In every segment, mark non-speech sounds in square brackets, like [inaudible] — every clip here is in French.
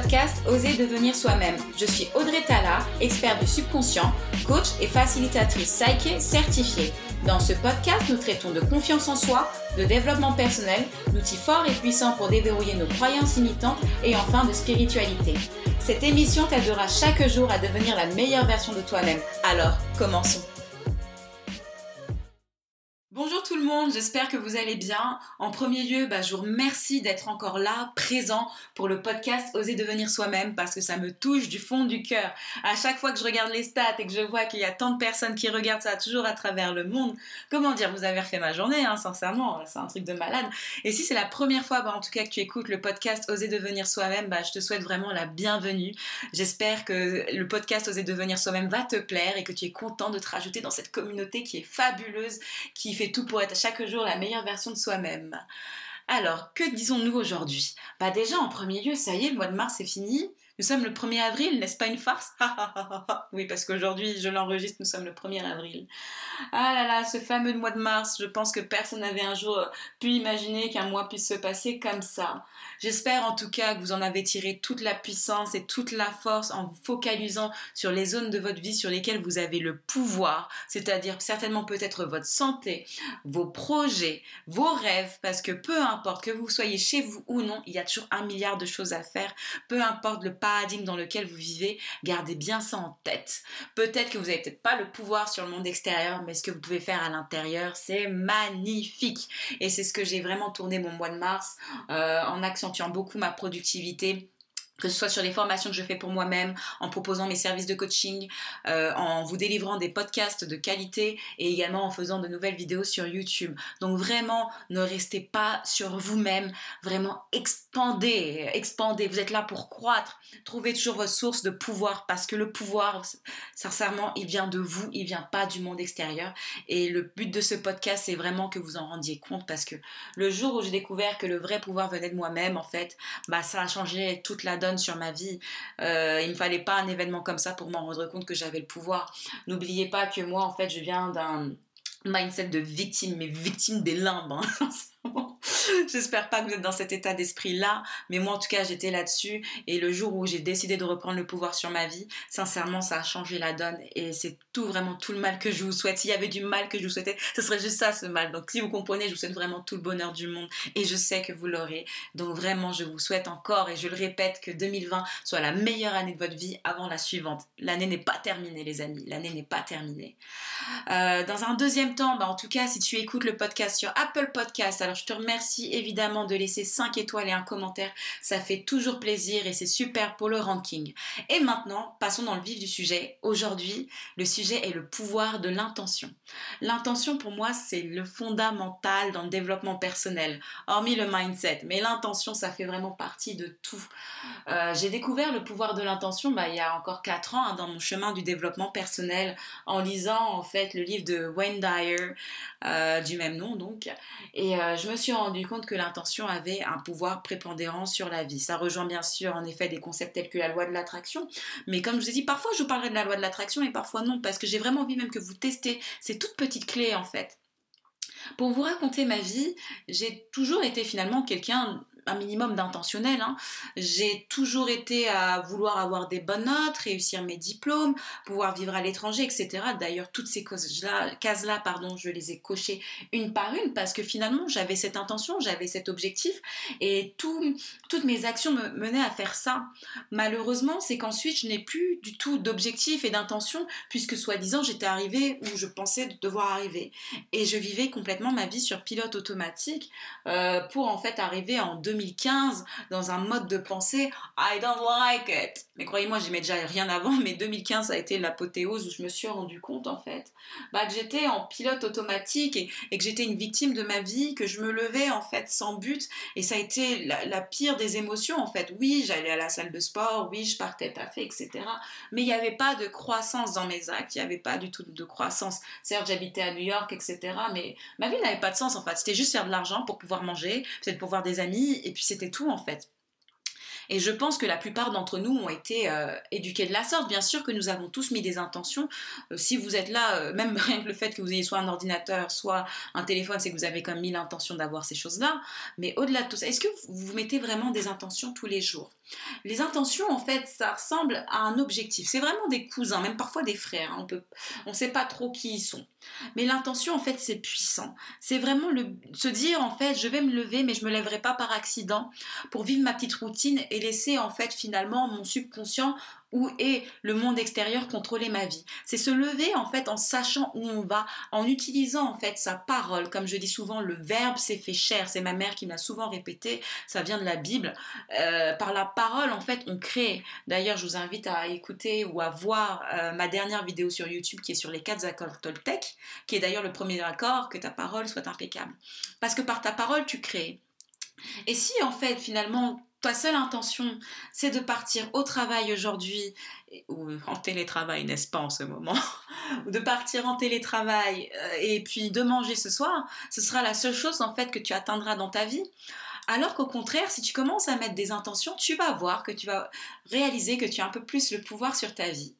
podcast Oser devenir soi-même. Je suis Audrey Tala, experte du subconscient, coach et facilitatrice Psyche certifiée. Dans ce podcast, nous traitons de confiance en soi, de développement personnel, d'outils forts et puissants pour déverrouiller nos croyances limitantes et enfin de spiritualité. Cette émission t'aidera chaque jour à devenir la meilleure version de toi-même. Alors, commençons. Le monde, j'espère que vous allez bien. En premier lieu, bah, je vous remercie d'être encore là, présent pour le podcast Oser devenir soi-même parce que ça me touche du fond du cœur. À chaque fois que je regarde les stats et que je vois qu'il y a tant de personnes qui regardent ça toujours à travers le monde, comment dire, vous avez refait ma journée, hein, sincèrement, c'est un truc de malade. Et si c'est la première fois, bah, en tout cas, que tu écoutes le podcast Oser devenir soi-même, bah, je te souhaite vraiment la bienvenue. J'espère que le podcast Oser devenir soi-même va te plaire et que tu es content de te rajouter dans cette communauté qui est fabuleuse, qui fait tout pour être chaque jour la meilleure version de soi-même. Alors, que disons-nous aujourd'hui? Bah déjà, en premier lieu, ça y est, le mois de mars est fini. Nous sommes le 1er avril, n'est-ce pas une farce? Oui, parce qu'aujourd'hui, je l'enregistre, nous sommes le 1er avril. Ah là là, ce fameux mois de mars, je pense que personne n'avait un jour pu imaginer qu'un mois puisse se passer comme ça. J'espère en tout cas que vous en avez tiré toute la puissance et toute la force en vous focalisant sur les zones de votre vie sur lesquelles vous avez le pouvoir, c'est-à-dire certainement peut-être votre santé, vos projets, vos rêves, parce que peu importe que vous soyez chez vous ou non, il y a toujours un milliard de choses à faire, peu importe le dans lequel vous vivez, gardez bien ça en tête. Peut-être que vous n'avez peut-être pas le pouvoir sur le monde extérieur, mais ce que vous pouvez faire à l'intérieur, c'est magnifique. Et c'est ce que j'ai vraiment tourné mon mois de mars euh, en accentuant beaucoup ma productivité que ce soit sur les formations que je fais pour moi-même, en proposant mes services de coaching, euh, en vous délivrant des podcasts de qualité et également en faisant de nouvelles vidéos sur YouTube. Donc vraiment, ne restez pas sur vous-même, vraiment expandez, expandez. Vous êtes là pour croître. Trouvez toujours votre source de pouvoir parce que le pouvoir, sincèrement, il vient de vous, il vient pas du monde extérieur. Et le but de ce podcast, c'est vraiment que vous en rendiez compte parce que le jour où j'ai découvert que le vrai pouvoir venait de moi-même, en fait, bah ça a changé toute la donne sur ma vie. Euh, il ne fallait pas un événement comme ça pour m'en rendre compte que j'avais le pouvoir. N'oubliez pas que moi, en fait, je viens d'un mindset de victime, mais victime des limbes. Hein. [laughs] [laughs] J'espère pas que vous êtes dans cet état d'esprit-là, mais moi en tout cas j'étais là-dessus et le jour où j'ai décidé de reprendre le pouvoir sur ma vie, sincèrement ça a changé la donne et c'est tout vraiment tout le mal que je vous souhaite. S'il y avait du mal que je vous souhaitais, ce serait juste ça ce mal. Donc si vous comprenez, je vous souhaite vraiment tout le bonheur du monde et je sais que vous l'aurez. Donc vraiment je vous souhaite encore et je le répète que 2020 soit la meilleure année de votre vie avant la suivante. L'année n'est pas terminée les amis, l'année n'est pas terminée. Euh, dans un deuxième temps, bah, en tout cas si tu écoutes le podcast sur Apple Podcast, alors je te remercie évidemment de laisser 5 étoiles et un commentaire. Ça fait toujours plaisir et c'est super pour le ranking. Et maintenant, passons dans le vif du sujet. Aujourd'hui, le sujet est le pouvoir de l'intention. L'intention, pour moi, c'est le fondamental dans le développement personnel, hormis le mindset. Mais l'intention, ça fait vraiment partie de tout. Euh, j'ai découvert le pouvoir de l'intention bah, il y a encore 4 ans hein, dans mon chemin du développement personnel en lisant en fait le livre de Wayne Dyer euh, du même nom donc. Et euh, je me suis rendu compte que l'intention avait un pouvoir prépondérant sur la vie. Ça rejoint bien sûr en effet des concepts tels que la loi de l'attraction, mais comme je vous ai dit, parfois je vous parlerai de la loi de l'attraction et parfois non, parce que j'ai vraiment envie même que vous testez ces toutes petites clés en fait. Pour vous raconter ma vie, j'ai toujours été finalement quelqu'un un minimum d'intentionnel. Hein. J'ai toujours été à vouloir avoir des bonnes notes, réussir mes diplômes, pouvoir vivre à l'étranger, etc. D'ailleurs, toutes ces cases-là, pardon, je les ai cochées une par une parce que finalement, j'avais cette intention, j'avais cet objectif et tout, toutes mes actions me menaient à faire ça. Malheureusement, c'est qu'ensuite, je n'ai plus du tout d'objectif et d'intention puisque soi-disant, j'étais arrivée où je pensais devoir arriver. Et je vivais complètement ma vie sur pilote automatique euh, pour en fait arriver en 2000 2015 dans un mode de pensée I don't like it. Mais croyez-moi, j'aimais déjà rien avant, mais 2015 ça a été l'apothéose où je me suis rendu compte en fait bah, que j'étais en pilote automatique et, que j'étais une victime de ma vie, que je me levais en fait sans but et ça a été la, pire des émotions en fait. Oui, j'allais à la salle de sport, oui, je partais taffer, etc. Mais il n'y avait pas de croissance dans mes actes, il n'y avait pas du tout de croissance. Certes, j'habitais à New York, etc. Mais ma vie n'avait pas de sens en fait. C'était juste faire de l'argent pour pouvoir manger, peut-être pour voir des amis et puis c'était tout en fait. Et je pense que la plupart d'entre nous ont été euh, éduqués de la sorte. Bien sûr que nous avons tous mis des intentions. Euh, si vous êtes là, euh, même [laughs] rien que le fait que vous ayez soit un ordinateur, soit un téléphone, c'est que vous avez comme mis l'intention d'avoir ces choses-là. Mais au-delà de tout ça, est-ce que vous mettez vraiment des intentions tous les jours? Les intentions, en fait, ça ressemble à un objectif. C'est vraiment des cousins, même parfois des frères. Hein. On on sait pas trop qui ils sont. Mais l'intention, en fait, c'est puissant. C'est vraiment le, se dire, en fait, je vais me lever, mais je me lèverai pas par accident pour vivre ma petite routine et laisser, en fait, finalement, mon subconscient où est le monde extérieur contrôler ma vie? C'est se lever en fait en sachant où on va, en utilisant en fait sa parole. Comme je dis souvent, le verbe s'est fait chair. C'est ma mère qui m'a souvent répété. Ça vient de la Bible. Euh, par la parole en fait on crée. D'ailleurs, je vous invite à écouter ou à voir euh, ma dernière vidéo sur YouTube qui est sur les quatre accords Toltec, qui est d'ailleurs le premier accord que ta parole soit impeccable. Parce que par ta parole tu crées. Et si en fait finalement seule intention, c'est de partir au travail aujourd'hui, ou en télétravail, n'est-ce pas, en ce moment, ou [laughs] de partir en télétravail euh, et puis de manger ce soir, ce sera la seule chose en fait que tu atteindras dans ta vie. Alors qu'au contraire, si tu commences à mettre des intentions, tu vas voir que tu vas réaliser que tu as un peu plus le pouvoir sur ta vie.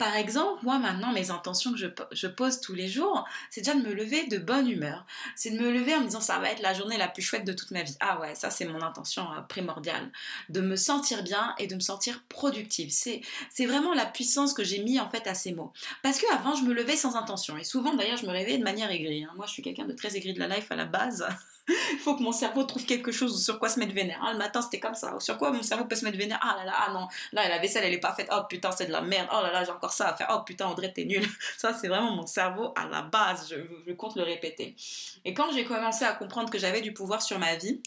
Par exemple, moi maintenant, mes intentions que je, pose tous les jours, c'est déjà de me lever de bonne humeur. C'est de me lever en me disant ça va être la journée la plus chouette de toute ma vie. Ah ouais, ça c'est mon intention euh, primordiale. De me sentir bien et de me sentir productive. C'est, vraiment la puissance que j'ai mis en fait à ces mots. Parce qu'avant, je me levais sans intention. Et souvent d'ailleurs, je me réveillais de manière aigrie. Hein. Moi, je suis quelqu'un de très aigri de la life à la base. [laughs] Il faut que mon cerveau trouve quelque chose sur quoi se mettre vénère. Hein, le matin, c'était comme ça. Sur quoi mon cerveau peut se mettre vénère Ah là là, ah non, là, la vaisselle, elle est pas faite. Oh putain, c'est de la merde. Oh là là, j'ai encore ça à faire. Oh putain, André, t'es nul. [laughs] Ça, c'est vraiment mon cerveau à la base. Je, je compte le répéter. Et quand j'ai commencé à comprendre que j'avais du pouvoir sur ma vie,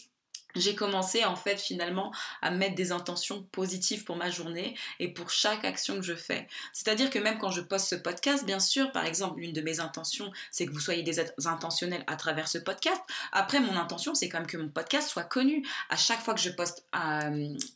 j'ai commencé en fait finalement à mettre des intentions positives pour ma journée et pour chaque action que je fais. C'est-à-dire que même quand je poste ce podcast, bien sûr, par exemple, l'une de mes intentions, c'est que vous soyez des intentionnels à travers ce podcast. Après, mon intention, c'est quand même que mon podcast soit connu. À chaque fois que je poste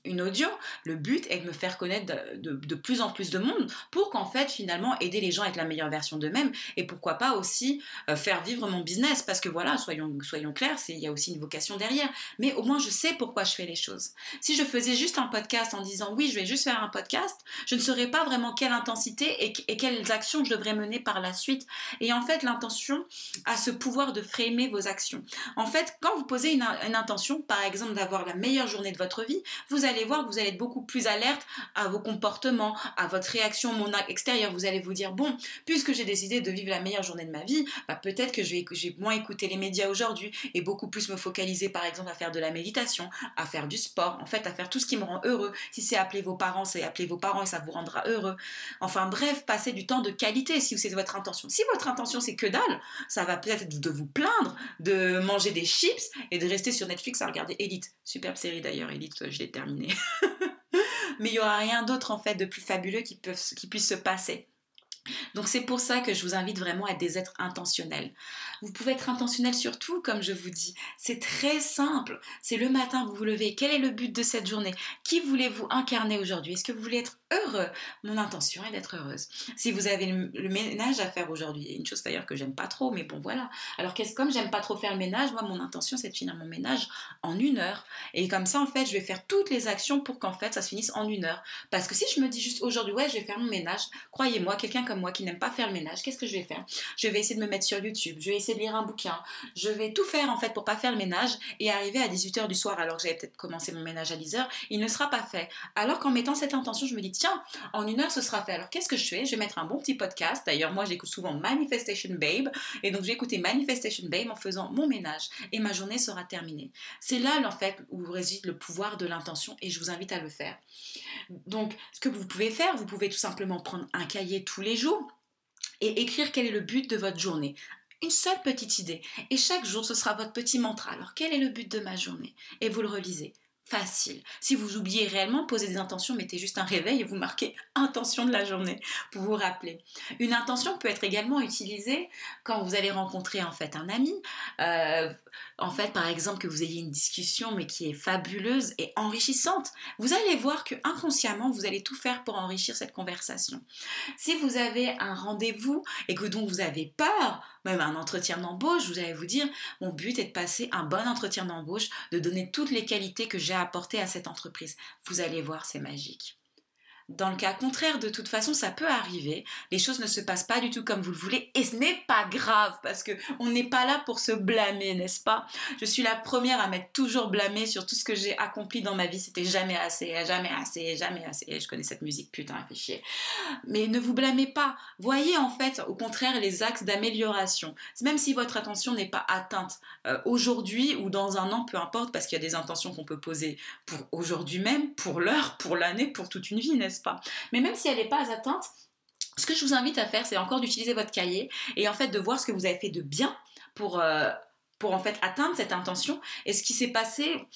une audio, le but est de me faire connaître de, plus en plus de monde pour qu'en fait finalement aider les gens à être la meilleure version d'eux-mêmes et pourquoi pas aussi euh, faire vivre mon business parce que voilà, soyons, soyons clairs, il y a aussi une vocation derrière. Mais je sais pourquoi je fais les choses. Si je faisais juste un podcast en disant oui, je vais juste faire un podcast, je ne saurais pas vraiment quelle intensité et, quelles actions je devrais mener par la suite. Et en fait, l'intention a ce pouvoir de framer vos actions. En fait, quand vous posez une, intention, par exemple d'avoir la meilleure journée de votre vie, vous allez voir que vous allez être beaucoup plus alerte à vos comportements, à votre réaction mon extérieur. Vous allez vous dire, bon, puisque j'ai décidé de vivre la meilleure journée de ma vie, bah, peut-être que je vais, je vais moins écouter les médias aujourd'hui et beaucoup plus me focaliser par exemple à faire de la méditation, à faire du sport, en fait à faire tout ce qui me rend heureux. Si c'est appeler vos parents, c'est appeler vos parents et ça vous rendra heureux. Enfin bref, passer du temps de qualité si c'est votre intention. Si votre intention c'est que dalle, ça va peut-être être de vous plaindre, de manger des chips et de rester sur Netflix à regarder Elite. Superbe série d'ailleurs, Elite, je l'ai terminée. [laughs] Mais il n'y aura rien d'autre en fait de plus fabuleux qui, qui puisse se passer. Donc c'est pour ça que je vous invite vraiment à des êtres intentionnels. Vous pouvez être intentionnel sur tout, comme je vous dis. C'est très simple. C'est le matin, vous vous levez. Quel est le but de cette journée? Qui voulez-vous incarner aujourd'hui? Est-ce que vous voulez être heureux Mon intention est d'être heureuse. Si vous avez le, ménage à faire aujourd'hui, une chose d'ailleurs que j'aime pas trop, mais bon voilà. Alors comme j'aime pas trop faire le ménage, moi mon intention c'est de finir mon ménage en une heure. Et comme ça en fait, je vais faire toutes les actions pour qu'en fait ça se finisse en une heure. Parce que si je me dis juste aujourd'hui ouais je vais faire mon ménage, croyez-moi, quelqu'un comme moi qui n'aime pas faire le ménage, qu'est-ce que je vais faire? Je vais essayer de me mettre sur YouTube, je vais essayer de lire un bouquin, je vais tout faire en fait pour pas faire le ménage et arriver à 18h du soir alors que j'avais peut-être commencé mon ménage à 10h, il ne sera pas fait. Alors qu'en mettant cette intention, je me dis tiens, en une heure ce sera fait. Alors qu'est-ce que je fais? Je vais mettre un bon petit podcast. D'ailleurs, moi j'écoute souvent Manifestation Babe et donc j'ai écouté Manifestation Babe en faisant mon ménage et ma journée sera terminée. C'est là en fait où réside le pouvoir de l'intention et je vous invite à le faire. Donc, ce que vous pouvez faire, vous pouvez tout simplement prendre un cahier tous les jours et écrire quel est le but de votre journée. Une seule petite idée. Et chaque jour, ce sera votre petit mantra. Alors, quel est le but de ma journée? Et vous le relisez facile. Si vous oubliez réellement, posez des intentions, mettez juste un réveil et vous marquez intention de la journée pour vous rappeler. Une intention peut être également utilisée quand vous allez rencontrer en fait un ami. Euh, en fait, par exemple, que vous ayez une discussion, mais qui est fabuleuse et enrichissante, vous allez voir que inconsciemment, vous allez tout faire pour enrichir cette conversation. Si vous avez un rendez-vous et que donc vous avez peur, même un entretien d'embauche, vous allez vous dire, mon but est de passer un bon entretien d'embauche, de donner toutes les qualités que j'ai apportées à cette entreprise. Vous allez voir, c'est magique. Dans le cas contraire, de toute façon, ça peut arriver. Les choses ne se passent pas du tout comme vous le voulez et ce n'est pas grave parce que on n'est pas là pour se blâmer, n'est-ce pas? Je suis la première à m'être toujours blâmée sur tout ce que j'ai accompli dans ma vie. C'était jamais assez, jamais assez, jamais assez. Je connais cette musique, putain, fait chier. Mais ne vous blâmez pas. Voyez en fait, au contraire, les axes d'amélioration. Même si votre attention n'est pas atteinte euh, aujourd'hui ou dans un an, peu importe, parce qu'il y a des intentions qu'on peut poser pour aujourd'hui même, pour l'heure, pour l'année, pour toute une vie, n'est-ce pas. Mais même si elle n'est pas atteinte, ce que je vous invite à faire, c'est encore d'utiliser votre cahier et en fait de voir ce que vous avez fait de bien pour, euh, pour en fait atteindre cette intention. Et ce qui s'est passé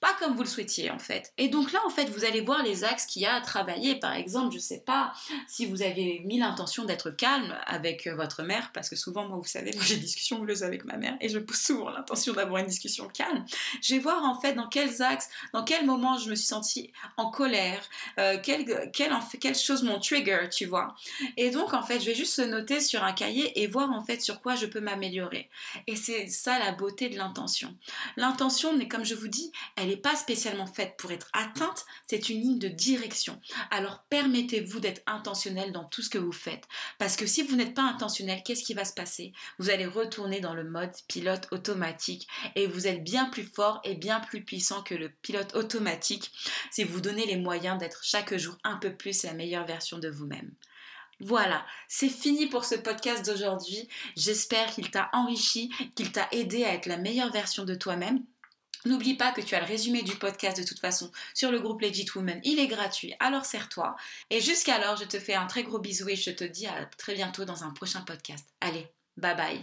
pas comme vous le souhaitiez en fait. Et donc là en fait vous allez voir les axes qu'il y a à travailler. Par exemple, je sais pas si vous avez mis l'intention d'être calme avec euh, votre mère, parce que souvent moi vous savez, moi j'ai des discussions houleuses avec ma mère et je pose souvent l'intention d'avoir une discussion calme. Je vais voir en fait dans quels axes, dans quel moment je me suis sentie en colère, euh, quelle, quelle, quelle chose mon trigger, tu vois. Et donc en fait je vais juste noter sur un cahier et voir en fait sur quoi je peux m'améliorer. Et c'est ça la beauté de l'intention. L'intention, comme je vous dis, elle n'est pas spécialement faite pour être atteinte, c'est une ligne de direction. Alors permettez-vous d'être intentionnel dans tout ce que vous faites. Parce que si vous n'êtes pas intentionnel, qu'est-ce qui va se passer? Vous allez retourner dans le mode pilote automatique et vous êtes bien plus fort et bien plus puissant que le pilote automatique si vous donnez les moyens d'être chaque jour un peu plus la meilleure version de vous-même. Voilà, c'est fini pour ce podcast d'aujourd'hui. J'espère qu'il t'a enrichi, qu'il t'a aidé à être la meilleure version de toi-même. N'oublie pas que tu as le résumé du podcast de toute façon sur le groupe Legit Women. Il est gratuit, alors sers-toi. Et jusqu'alors, je te fais un très gros bisou et je te dis à très bientôt dans un prochain podcast. Allez, bye bye.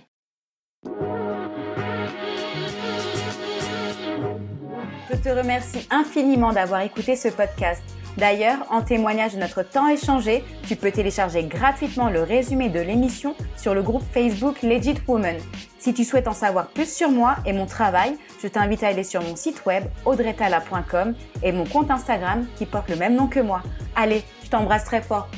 Je te remercie infiniment d'avoir écouté ce podcast. D'ailleurs, en témoignage de notre temps échangé, tu peux télécharger gratuitement le résumé de l'émission sur le groupe Facebook Legit Woman. Si tu souhaites en savoir plus sur moi et mon travail, je t'invite à aller sur mon site web audretala.com et mon compte Instagram qui porte le même nom que moi. Allez, je t'embrasse très fort.